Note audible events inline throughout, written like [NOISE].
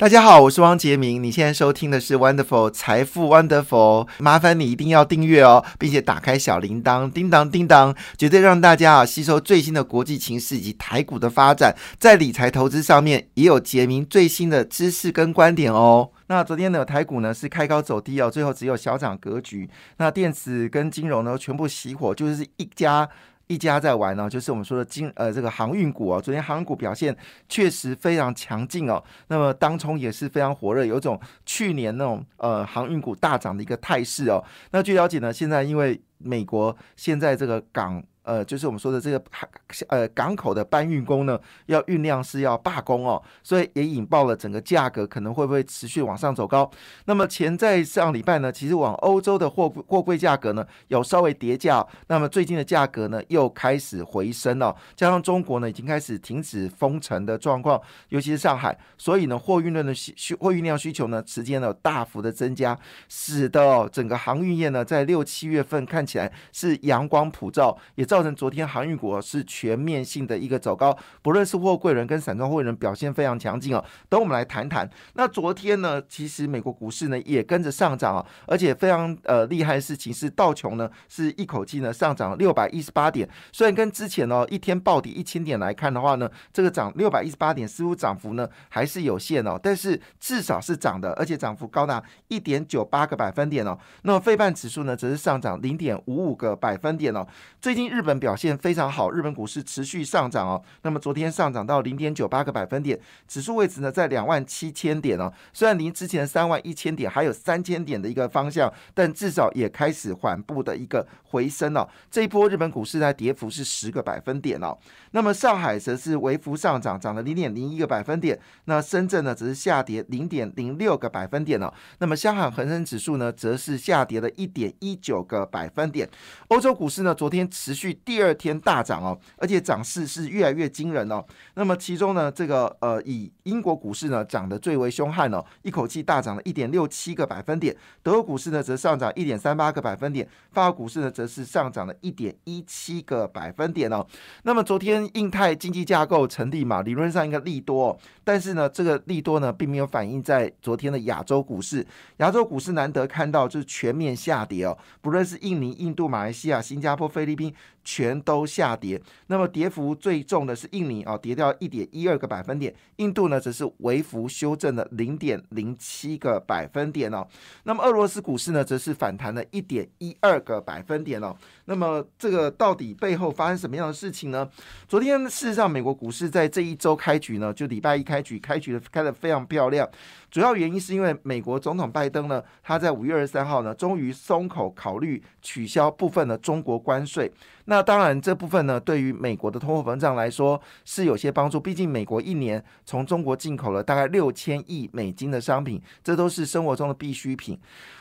大家好，我是汪杰明。你现在收听的是 Wonderful 财富 Wonderful，麻烦你一定要订阅哦，并且打开小铃铛，叮当叮当，绝对让大家啊吸收最新的国际情势以及台股的发展，在理财投资上面也有杰明最新的知识跟观点哦。那昨天呢，台股呢是开高走低哦，最后只有小涨格局。那电子跟金融呢全部熄火，就是一家。一家在玩呢，就是我们说的金呃这个航运股哦，昨天航运股表现确实非常强劲哦，那么当冲也是非常火热，有种去年那种呃航运股大涨的一个态势哦。那据了解呢，现在因为美国现在这个港。呃，就是我们说的这个海呃港口的搬运工呢，要运量是要罢工哦，所以也引爆了整个价格可能会不会持续往上走高。那么前在上礼拜呢，其实往欧洲的货货柜价格呢有稍微跌价，那么最近的价格呢又开始回升了。加上中国呢已经开始停止封城的状况，尤其是上海，所以呢货运量的需货运量需求呢时间呢大幅的增加，使得整个航运业呢在六七月份看起来是阳光普照，也造。造成昨天航运股是全面性的一个走高，不论是货柜人跟散装货人表现非常强劲哦。等我们来谈谈。那昨天呢，其实美国股市呢也跟着上涨啊，而且非常呃厉害的事情是道琼呢是一口气呢上涨六百一十八点。虽然跟之前呢一天暴跌一千点来看的话呢，这个涨六百一十八点似乎涨幅呢还是有限哦，但是至少是涨的，而且涨幅高达一点九八个百分点哦。那么费半指数呢则是上涨零点五五个百分点哦。最近日本表现非常好，日本股市持续上涨哦。那么昨天上涨到零点九八个百分点，指数位置呢在两万七千点哦。虽然离之前三万一千点还有三千点的一个方向，但至少也开始缓步的一个回升了。这一波日本股市在跌幅是十个百分点哦。那么上海则是微幅上涨，涨了零点零一个百分点。那深圳呢则是下跌零点零六个百分点哦。那么香港恒生指数呢则是下跌了一点一九个百分点。欧洲股市呢昨天持续第二。天大涨哦，而且涨势是越来越惊人哦。那么其中呢，这个呃，以英国股市呢涨得最为凶悍哦，一口气大涨了一点六七个百分点。德国股市呢则上涨一点三八个百分点，法国股市呢则是上涨了一点一七个百分点哦。那么昨天印太经济架构成立嘛，理论上应该利多，但是呢，这个利多呢并没有反映在昨天的亚洲股市。亚洲股市难得看到就是全面下跌哦，不论是印尼、印度、马来西亚、新加坡、菲律宾。全都下跌，那么跌幅最重的是印尼啊，跌掉一点一二个百分点，印度呢则是微幅修正了零点零七个百分点哦。那么俄罗斯股市呢则是反弹了一点一二个百分点哦。那么这个到底背后发生什么样的事情呢？昨天事实上美国股市在这一周开局呢，就礼拜一开局，开局的开的非常漂亮。主要原因是因为美国总统拜登呢，他在五月二十三号呢，终于松口考虑取消部分的中国关税。那当然这部分呢，对于美国的通货膨胀来说是有些帮助。毕竟美国一年从中国进口了大概六千亿美金的商品，这都是生活中的必需品。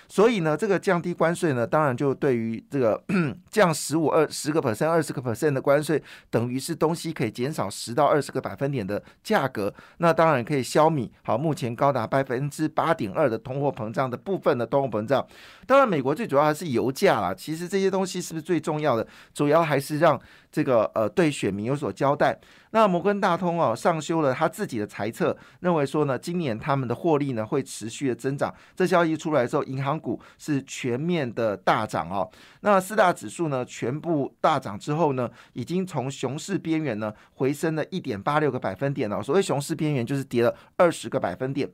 所以呢，这个降低关税呢，当然就对于这个 [CLEARS THROAT] 降十五二十个 percent、二十个 percent 的关税，等于是东西可以减少十到二十个百分点的价格。那当然可以消弭好目前高达百分之八点二的通货膨胀的部分的通货膨胀。当然，美国最主要还是油价啦。其实这些东西是不是最重要的？主要还是让这个呃对选民有所交代。那摩根大通哦上修了他自己的猜测，认为说呢，今年他们的获利呢会持续的增长。这消息出来之后，银行股是全面的大涨哦。那四大指数呢全部大涨之后呢，已经从熊市边缘呢回升了一点八六个百分点了。所谓熊市边缘就是跌了二十个百分点。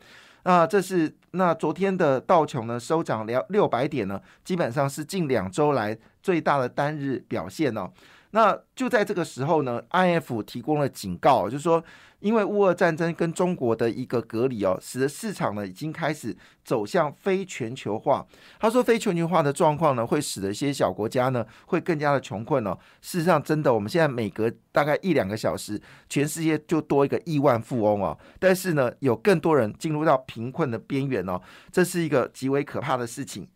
那这是那昨天的道琼呢收涨了六百点呢，基本上是近两周来最大的单日表现哦。那就在这个时候呢，IF 提供了警告，就是说，因为乌俄战争跟中国的一个隔离哦，使得市场呢已经开始走向非全球化。他说，非全球化的状况呢，会使得一些小国家呢会更加的穷困哦。事实上，真的，我们现在每隔大概一两个小时，全世界就多一个亿万富翁哦。但是呢，有更多人进入到贫困的边缘哦，这是一个极为可怕的事情。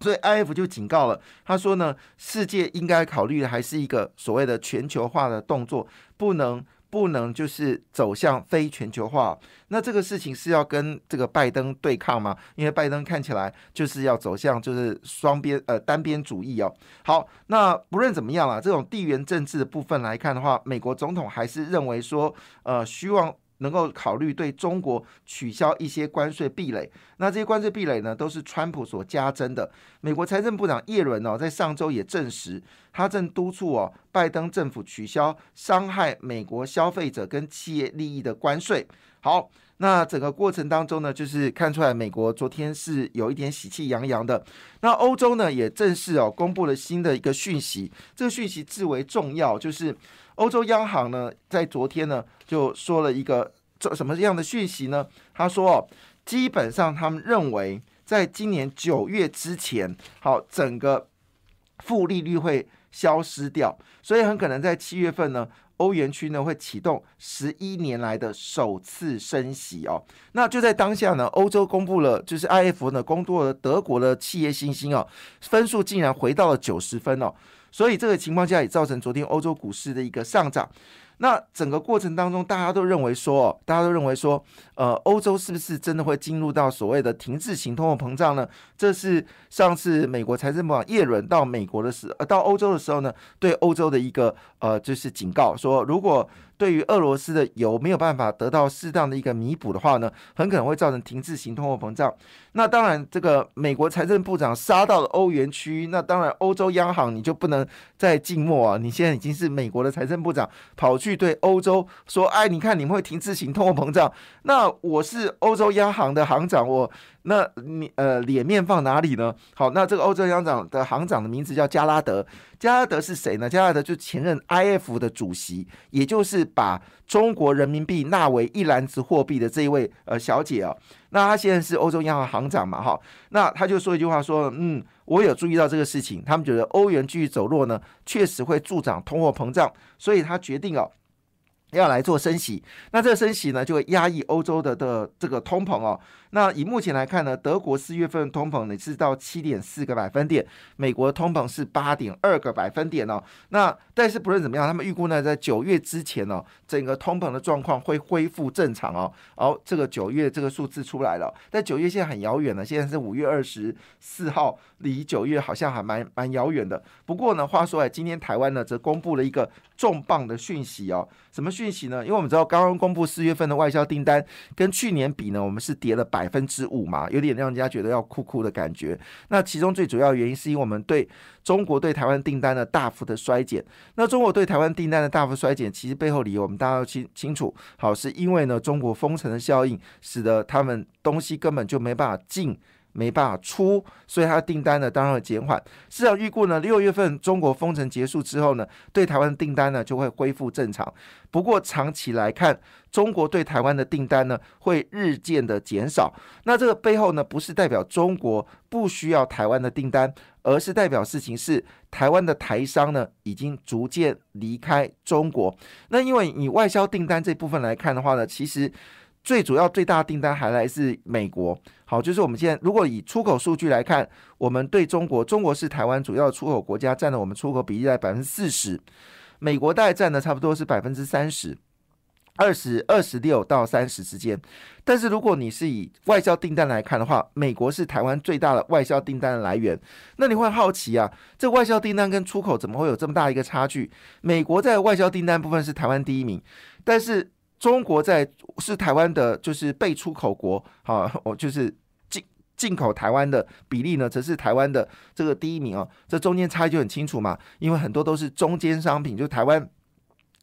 所以 I F 就警告了，他说呢，世界应该考虑的还是一个所谓的全球化的动作，不能不能就是走向非全球化。那这个事情是要跟这个拜登对抗吗？因为拜登看起来就是要走向就是双边呃单边主义哦。好，那不论怎么样啊，这种地缘政治的部分来看的话，美国总统还是认为说，呃，希望。能够考虑对中国取消一些关税壁垒。那这些关税壁垒呢，都是川普所加征的。美国财政部长耶伦哦，在上周也证实，他正督促哦拜登政府取消伤害美国消费者跟企业利益的关税。好，那整个过程当中呢，就是看出来美国昨天是有一点喜气洋洋的。那欧洲呢，也正式哦公布了新的一个讯息，这个讯息至为重要，就是欧洲央行呢在昨天呢就说了一个。这什么样的讯息呢？他说哦，基本上他们认为，在今年九月之前，好，整个负利率会消失掉，所以很可能在七月份呢，欧元区呢会启动十一年来的首次升息哦。那就在当下呢，欧洲公布了，就是 I F 呢公布了德国的企业信心哦，分数竟然回到了九十分哦，所以这个情况下也造成昨天欧洲股市的一个上涨。那整个过程当中，大家都认为说，大家都认为说，呃，欧洲是不是真的会进入到所谓的停滞型通货膨胀呢？这是上次美国财政部长耶伦到美国的时，呃，到欧洲的时候呢，对欧洲的一个呃，就是警告说，如果对于俄罗斯的油没有办法得到适当的一个弥补的话呢，很可能会造成停滞型通货膨胀。那当然，这个美国财政部长杀到了欧元区，那当然欧洲央行你就不能再静默啊！你现在已经是美国的财政部长，跑去对欧洲说：“哎，你看你们会停滞型通货膨胀，那我是欧洲央行的行长，我。”那你呃脸面放哪里呢？好，那这个欧洲央长的行长的名字叫加拉德，加拉德是谁呢？加拉德就前任 IF 的主席，也就是把中国人民币纳为一篮子货币的这一位呃小姐哦。那她现在是欧洲央行行长嘛？哈，那他就说一句话说，嗯，我有注意到这个事情，他们觉得欧元继续走弱呢，确实会助长通货膨胀，所以他决定哦。要来做升息，那这个升息呢，就会压抑欧洲的的这个通膨哦。那以目前来看呢，德国四月份通膨呢是到七点四个百分点，美国通膨是八点二个百分点哦。那但是不论怎么样，他们预估呢，在九月之前哦，整个通膨的状况会恢复正常哦。哦，这个九月这个数字出来了，但九月现在很遥远了，现在是五月二十四号，离九月好像还蛮蛮遥远的。不过呢，话说来，今天台湾呢则公布了一个重磅的讯息哦，什么？讯息呢？因为我们知道刚刚公布四月份的外销订单，跟去年比呢，我们是跌了百分之五嘛，有点让人家觉得要哭哭的感觉。那其中最主要原因是因为我们对中国对台湾订单的大幅的衰减。那中国对台湾订单的大幅衰减，其实背后理由我们大家要清清楚。好，是因为呢中国封城的效应，使得他们东西根本就没办法进。没办法出，所以它的订单呢当然会减缓。市场预估呢，六月份中国封城结束之后呢，对台湾的订单呢就会恢复正常。不过长期来看，中国对台湾的订单呢会日渐的减少。那这个背后呢，不是代表中国不需要台湾的订单，而是代表事情是台湾的台商呢已经逐渐离开中国。那因为你外销订单这部分来看的话呢，其实。最主要最大的订单还来自美国。好，就是我们现在如果以出口数据来看，我们对中国，中国是台湾主要的出口国家，占了我们出口比例在百分之四十。美国大概占的差不多是百分之三十，二十二十六到三十之间。但是如果你是以外销订单来看的话，美国是台湾最大的外销订单的来源。那你会好奇啊，这外销订单跟出口怎么会有这么大一个差距？美国在外销订单部分是台湾第一名，但是。中国在是台湾的，就是被出口国，好，我就是进进口台湾的比例呢，则是台湾的这个第一名哦。这中间差异就很清楚嘛，因为很多都是中间商品，就台湾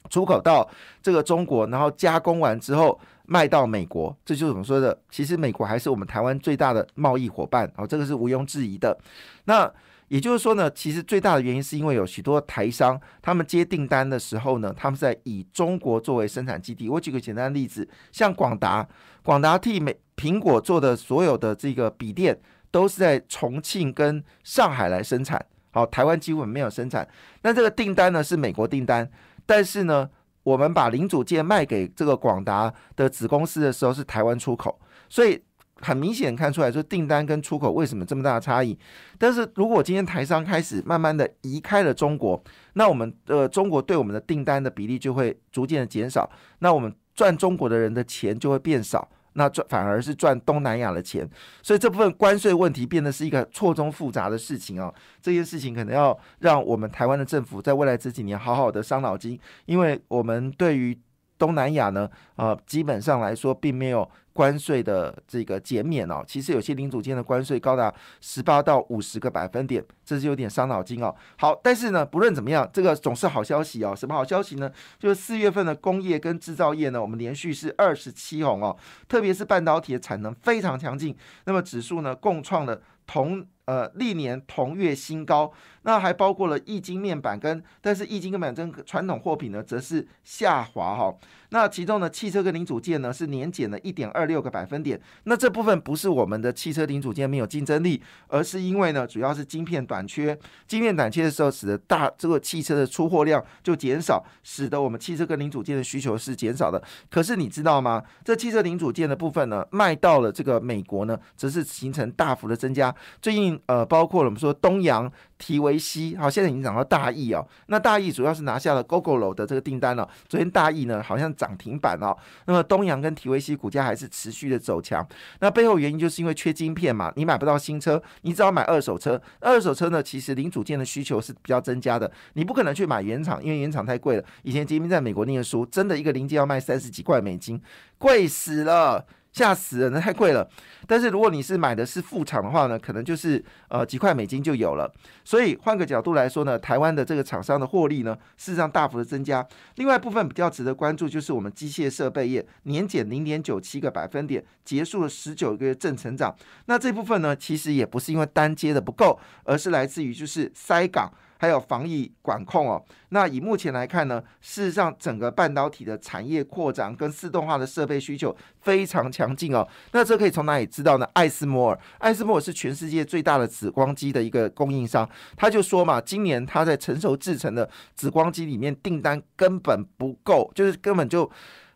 出口到这个中国，然后加工完之后卖到美国，这就是我们说的，其实美国还是我们台湾最大的贸易伙伴，哦，这个是毋庸置疑的。那也就是说呢，其实最大的原因是因为有许多台商，他们接订单的时候呢，他们在以中国作为生产基地。我举个简单的例子，像广达，广达替美苹果做的所有的这个笔电，都是在重庆跟上海来生产。好，台湾基本没有生产。那这个订单呢是美国订单，但是呢，我们把零组件卖给这个广达的子公司的时候是台湾出口，所以。很明显看出来，说订单跟出口为什么这么大的差异？但是如果今天台商开始慢慢的移开了中国，那我们呃中国对我们的订单的比例就会逐渐的减少，那我们赚中国的人的钱就会变少，那赚反而是赚东南亚的钱，所以这部分关税问题变得是一个错综复杂的事情啊。这件事情可能要让我们台湾的政府在未来这几年好好的伤脑筋，因为我们对于。东南亚呢，呃，基本上来说并没有。关税的这个减免哦，其实有些零组件的关税高达十八到五十个百分点，这是有点伤脑筋哦。好，但是呢，不论怎么样，这个总是好消息哦。什么好消息呢？就是四月份的工业跟制造业呢，我们连续是二十七红哦，特别是半导体的产能非常强劲，那么指数呢共创了同。呃，历年同月新高，那还包括了液晶面板跟，但是液晶面板跟传统货品呢，则是下滑哈。那其中呢，汽车跟零组件呢是年减了一点二六个百分点。那这部分不是我们的汽车零组件没有竞争力，而是因为呢，主要是晶片短缺。晶片短缺的时候，使得大这个汽车的出货量就减少，使得我们汽车跟零组件的需求是减少的。可是你知道吗？这汽车零组件的部分呢，卖到了这个美国呢，则是形成大幅的增加。最近。呃，包括了我们说东阳、提维西，好，现在已经涨到大益哦。那大益主要是拿下了 GoGo 的这个订单了。昨天大益呢，好像涨停板哦。那么东阳跟提维西股价还是持续的走强。那背后原因就是因为缺晶片嘛，你买不到新车，你只好买二手车。二手车呢，其实零组件的需求是比较增加的。你不可能去买原厂，因为原厂太贵了。以前杰明在美国念书，真的一个零件要卖三十几块美金，贵死了。吓死人，那太贵了。但是如果你是买的是副厂的话呢，可能就是呃几块美金就有了。所以换个角度来说呢，台湾的这个厂商的获利呢，事实上大幅的增加。另外部分比较值得关注就是我们机械设备业年减零点九七个百分点，结束了十九个月正成长。那这部分呢，其实也不是因为单接的不够，而是来自于就是塞港。还有防疫管控哦，那以目前来看呢，事实上整个半导体的产业扩展跟自动化的设备需求非常强劲哦。那这可以从哪里知道呢？艾斯摩尔，艾斯摩尔是全世界最大的紫光机的一个供应商，他就说嘛，今年他在成熟制成的紫光机里面订单根本不够，就是根本就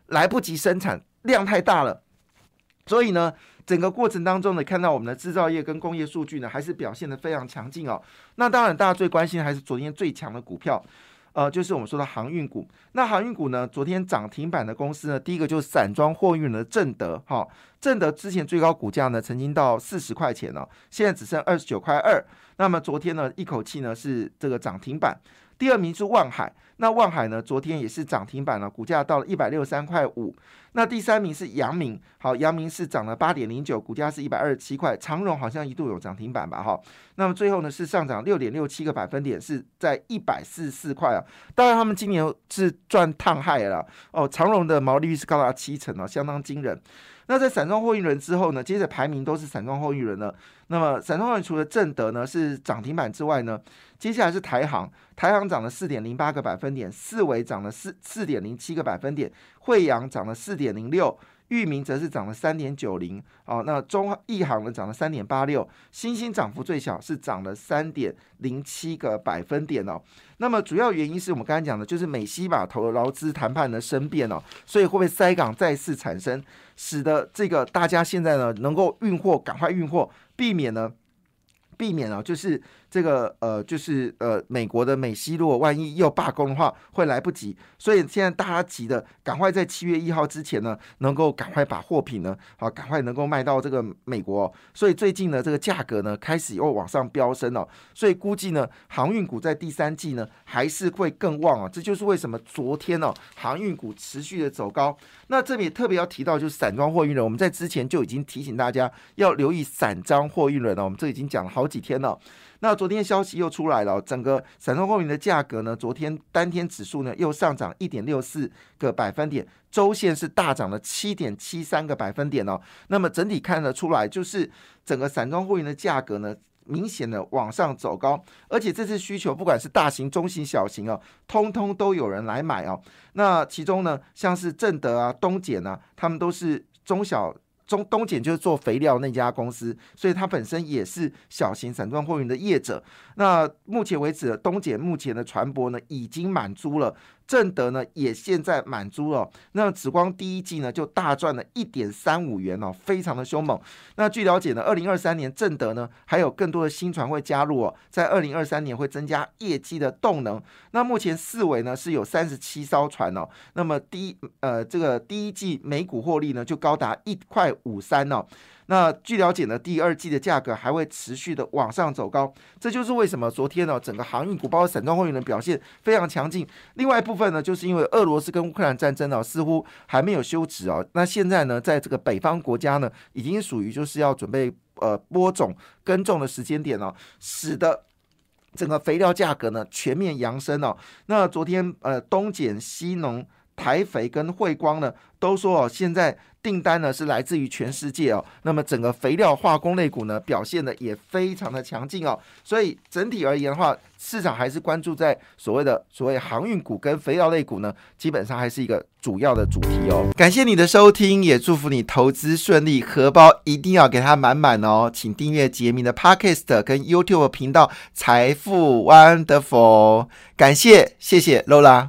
来不及生产，量太大了，所以呢。整个过程当中呢，看到我们的制造业跟工业数据呢，还是表现的非常强劲哦。那当然，大家最关心还是昨天最强的股票，呃，就是我们说的航运股。那航运股呢，昨天涨停板的公司呢，第一个就是散装货运的正德，哈，正德之前最高股价呢，曾经到四十块钱哦，现在只剩二十九块二。那么昨天呢，一口气呢是这个涨停板。第二名是万海，那万海呢，昨天也是涨停板了，股价到了一百六十三块五。那第三名是阳明，好，阳明是涨了八点零九，股价是一百二十七块。长荣好像一度有涨停板吧，哈。那么最后呢是上涨六点六七个百分点，是在一百四十四块啊。当然他们今年是赚烫害了哦，长荣的毛利率是高达七成啊，相当惊人。那在散装货运轮之后呢，接着排名都是散装货运轮了。那么散装货运除了正德呢是涨停板之外呢，接下来是台航，台航涨了四点零八个百分点，四维涨了四四点零七个百分点，惠阳涨了四点零六。域名则是涨了三点九零，哦，那中亿行呢涨了三点八六，新兴涨幅最小是涨了三点零七个百分点哦。那么主要原因是我们刚才讲的，就是美西码头的劳资谈判的生变哦，所以会不会塞港再次产生，使得这个大家现在呢能够运货赶快运货，避免呢？避免啊，就是这个呃，就是呃，美国的美西，如果万一又罢工的话，会来不及。所以现在大家急的，赶快在七月一号之前呢，能够赶快把货品呢，好，赶快能够卖到这个美国。所以最近呢，这个价格呢，开始又往上飙升了。所以估计呢，航运股在第三季呢，还是会更旺啊。这就是为什么昨天呢，航运股持续的走高。那这里特别要提到，就是散装货运轮，我们在之前就已经提醒大家要留意散装货运轮了。我们这已经讲了好。几天了，那昨天消息又出来了，整个散装货运的价格呢，昨天单天指数呢又上涨一点六四个百分点，周线是大涨了七点七三个百分点哦。那么整体看得出来，就是整个散装货运的价格呢，明显的往上走高，而且这次需求不管是大型、中型、小型哦，通通都有人来买哦。那其中呢，像是正德啊、东碱啊，他们都是中小。中东碱就是做肥料那家公司，所以它本身也是小型散装货运的业者。那目前为止，东碱目前的船舶呢，已经满足了。正德呢也现在满租了，那紫光第一季呢就大赚了一点三五元哦，非常的凶猛。那据了解呢，二零二三年正德呢还有更多的新船会加入哦，在二零二三年会增加业绩的动能。那目前四维呢是有三十七艘船哦，那么第一呃这个第一季每股获利呢就高达一块五三哦。那据了解呢，第二季的价格还会持续的往上走高，这就是为什么昨天呢整个航运股包括散装货运的表现非常强劲。另外一部分呢，就是因为俄罗斯跟乌克兰战争呢似乎还没有休止啊，那现在呢在这个北方国家呢已经属于就是要准备呃播种耕种的时间点了，使得。整个肥料价格呢全面扬升哦。那昨天呃东碱、西农、台肥跟汇光呢都说哦，现在订单呢是来自于全世界哦。那么整个肥料化工类股呢表现的也非常的强劲哦。所以整体而言的话，市场还是关注在所谓的所谓航运股跟肥料类股呢，基本上还是一个主要的主题哦。感谢你的收听，也祝福你投资顺利，荷包一定要给它满满哦。请订阅杰明的 Podcast 跟 YouTube 频道财富 Wonderful，感谢谢谢 Lola。